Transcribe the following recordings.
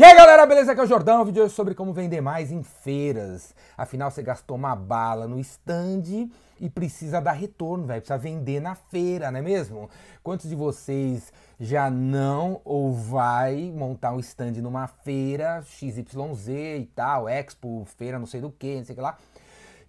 E aí galera, beleza? Aqui é o Jordão, o vídeo hoje é sobre como vender mais em feiras. Afinal, você gastou uma bala no stand e precisa dar retorno, velho. Precisa vender na feira, não é mesmo? Quantos de vocês já não ou vai montar um stand numa feira XYZ e tal, Expo, feira não sei do que, não sei o que lá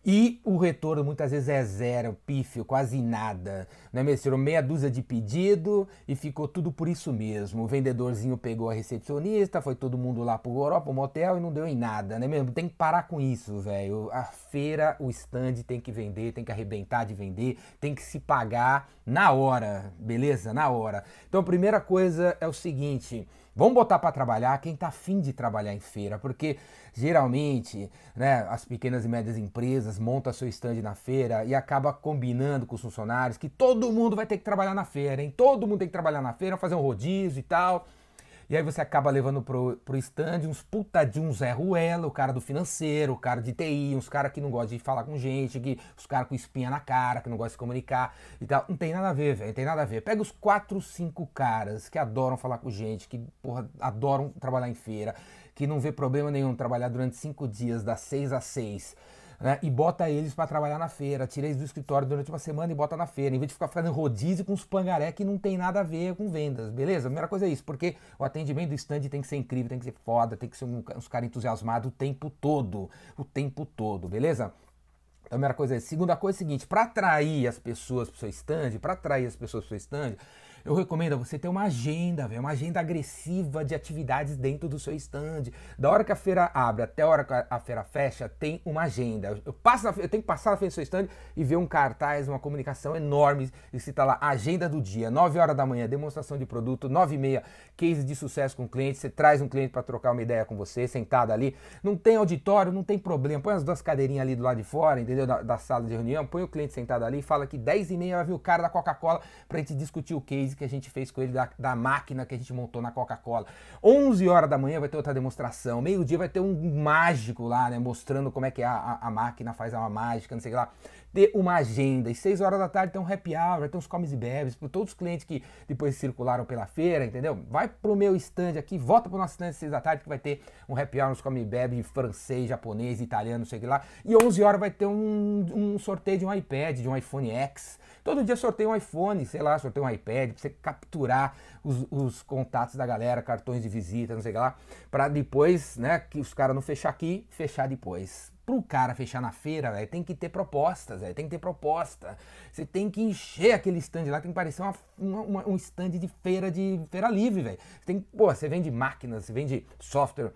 e o retorno muitas vezes é zero, pífio, quase nada. Não é mesmo? Tirou meia dúzia de pedido e ficou tudo por isso mesmo. O vendedorzinho pegou a recepcionista, foi todo mundo lá pro Europa, pro motel e não deu em nada, né mesmo? Tem que parar com isso, velho. A feira, o stand tem que vender, tem que arrebentar de vender, tem que se pagar na hora, beleza? Na hora. Então a primeira coisa é o seguinte Vamos botar para trabalhar quem está afim de trabalhar em feira, porque geralmente né, as pequenas e médias empresas montam seu stand na feira e acaba combinando com os funcionários que todo mundo vai ter que trabalhar na feira, hein? Todo mundo tem que trabalhar na feira, fazer um rodízio e tal. E aí você acaba levando pro, pro stand uns puta de um Zé Ruela, o cara do financeiro, o cara de TI, uns caras que não gostam de falar com gente, que, os caras com espinha na cara, que não gostam de comunicar e tal. Não tem nada a ver, velho, tem nada a ver. Pega os quatro, cinco caras que adoram falar com gente, que porra, adoram trabalhar em feira, que não vê problema nenhum trabalhar durante cinco dias, das seis às seis né, e bota eles para trabalhar na feira, tira eles do escritório durante uma semana e bota na feira, em vez de ficar fazendo rodízio com os pangaré que não tem nada a ver com vendas, beleza? A primeira coisa é isso, porque o atendimento do stand tem que ser incrível, tem que ser foda, tem que ser um, uns caras entusiasmados o tempo todo, o tempo todo, beleza? Então, a primeira coisa é isso. Segunda coisa é a seguinte, para atrair as pessoas para o seu stand, para atrair as pessoas para o seu stand, eu recomendo a você ter uma agenda, véio, uma agenda agressiva de atividades dentro do seu stand. Da hora que a feira abre até a hora que a feira fecha, tem uma agenda. Eu, passo na, eu tenho que passar na frente do seu stand e ver um cartaz, uma comunicação enorme e se tá lá agenda do dia, 9 horas da manhã, demonstração de produto, 9 e meia, case de sucesso com o cliente, você traz um cliente para trocar uma ideia com você, sentado ali. Não tem auditório, não tem problema. Põe as duas cadeirinhas ali do lado de fora, entendeu? Da, da sala de reunião, põe o cliente sentado ali e fala que 10 e meia vai vir o cara da Coca-Cola pra gente discutir o case que a gente fez com ele da, da máquina que a gente montou na Coca-Cola. 11 horas da manhã vai ter outra demonstração. Meio-dia vai ter um mágico lá, né? Mostrando como é que a, a, a máquina faz uma mágica, não sei lá. Ter uma agenda. E 6 horas da tarde tem um happy hour, ter uns comes e bebes para todos os clientes que depois circularam pela feira, entendeu? Vai pro meu stand aqui, volta pro nosso stand às 6 da tarde que vai ter um happy hour, uns come e bebe francês, japonês, italiano, não sei o que lá. E 11 horas vai ter um, um sorteio de um iPad, de um iPhone X Todo dia sorteio um iPhone, sei lá, sorteio um iPad, você capturar os, os contatos da galera, cartões de visita, não sei o que lá, pra depois, né, que os caras não fechar aqui, fechar depois. Pro cara fechar na feira, véio, tem que ter propostas, véio, tem que ter proposta. Você tem que encher aquele stand lá, tem que parecer uma, uma, um stand de feira de feira livre, velho. Tem, pô, você vende máquinas, você vende software,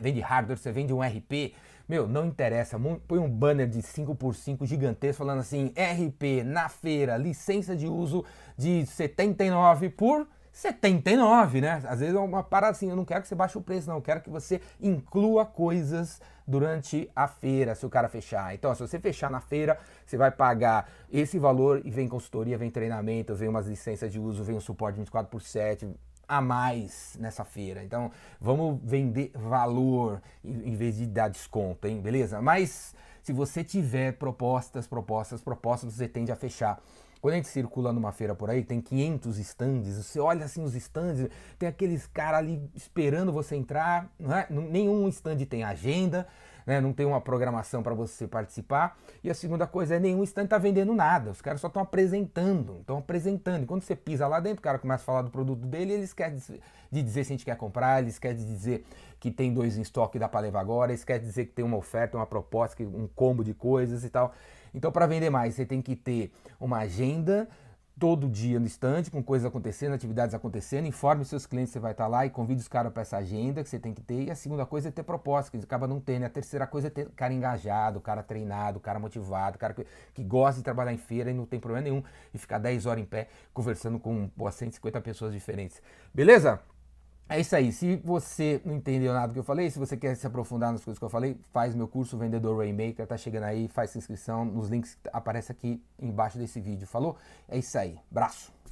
vende hardware, você vende um RP, meu, não interessa, põe um banner de 5x5 gigantesco falando assim, RP na feira, licença de uso de 79 por 79, né? Às vezes é uma parada assim, eu não quero que você baixe o preço, não, eu quero que você inclua coisas durante a feira, se o cara fechar. Então, se você fechar na feira, você vai pagar esse valor e vem consultoria, vem treinamento, vem umas licenças de uso, vem um suporte 24 por 7, a mais nessa feira. Então, vamos vender valor em vez de dar desconto, hein? Beleza? Mas se você tiver propostas, propostas, propostas, você tende a fechar. Quando a gente circula numa feira por aí, tem 500 estandes, você olha assim os estandes, tem aqueles caras ali esperando você entrar, não é? nenhum stand tem agenda, né? não tem uma programação para você participar. E a segunda coisa é nenhum stand está vendendo nada, os caras só estão apresentando, estão apresentando. E quando você pisa lá dentro, o cara começa a falar do produto dele, eles querem de dizer se a gente quer comprar, eles querem dizer que tem dois em estoque dá para levar agora, eles querem dizer que tem uma oferta, uma proposta, um combo de coisas e tal. Então, para vender mais, você tem que ter uma agenda todo dia no estande, com coisas acontecendo, atividades acontecendo, informe seus clientes você vai estar lá e convide os caras para essa agenda que você tem que ter. E a segunda coisa é ter proposta, que acaba não tendo. E a terceira coisa é ter cara engajado, cara treinado, cara motivado, cara que, que gosta de trabalhar em feira e não tem problema nenhum e ficar 10 horas em pé conversando com pô, 150 pessoas diferentes. Beleza? É isso aí. Se você não entendeu nada do que eu falei, se você quer se aprofundar nas coisas que eu falei, faz meu curso Vendedor Rainmaker, tá chegando aí, faz inscrição nos links que aparecem aqui embaixo desse vídeo. Falou? É isso aí. Braço.